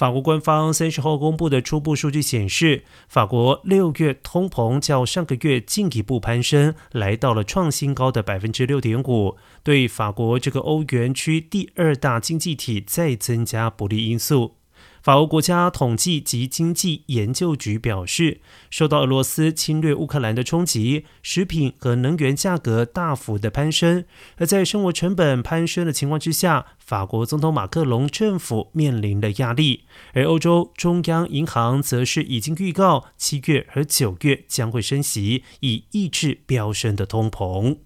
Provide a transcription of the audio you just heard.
法国官方三十号公布的初步数据显示，法国六月通膨较上个月进一步攀升，来到了创新高的百分之六点五，对法国这个欧元区第二大经济体再增加不利因素。法国国家统计及经济研究局表示，受到俄罗斯侵略乌克兰的冲击，食品和能源价格大幅的攀升。而在生活成本攀升的情况之下，法国总统马克龙政府面临的压力。而欧洲中央银行则是已经预告，七月和九月将会升息，以抑制飙升的通膨。